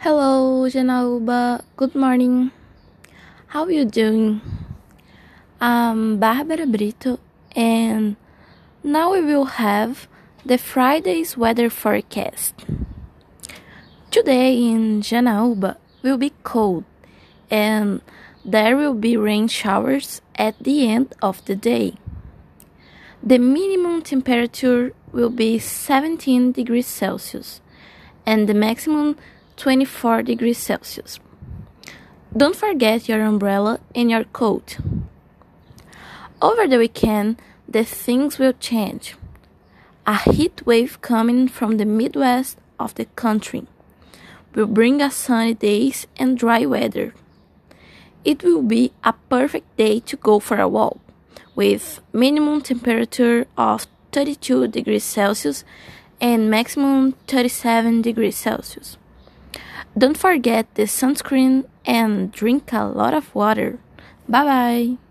Hello, Janaúba. Good morning. How are you doing? I'm Bárbara Brito, and now we will have the Friday's weather forecast. Today in Janaúba will be cold, and there will be rain showers at the end of the day. The minimum temperature will be 17 degrees Celsius, and the maximum 24 degrees Celsius. Don't forget your umbrella and your coat. Over the weekend, the things will change. A heat wave coming from the Midwest of the country will bring us sunny days and dry weather. It will be a perfect day to go for a walk with minimum temperature of 32 degrees Celsius and maximum 37 degrees Celsius. Don't forget the sunscreen and drink a lot of water. Bye bye.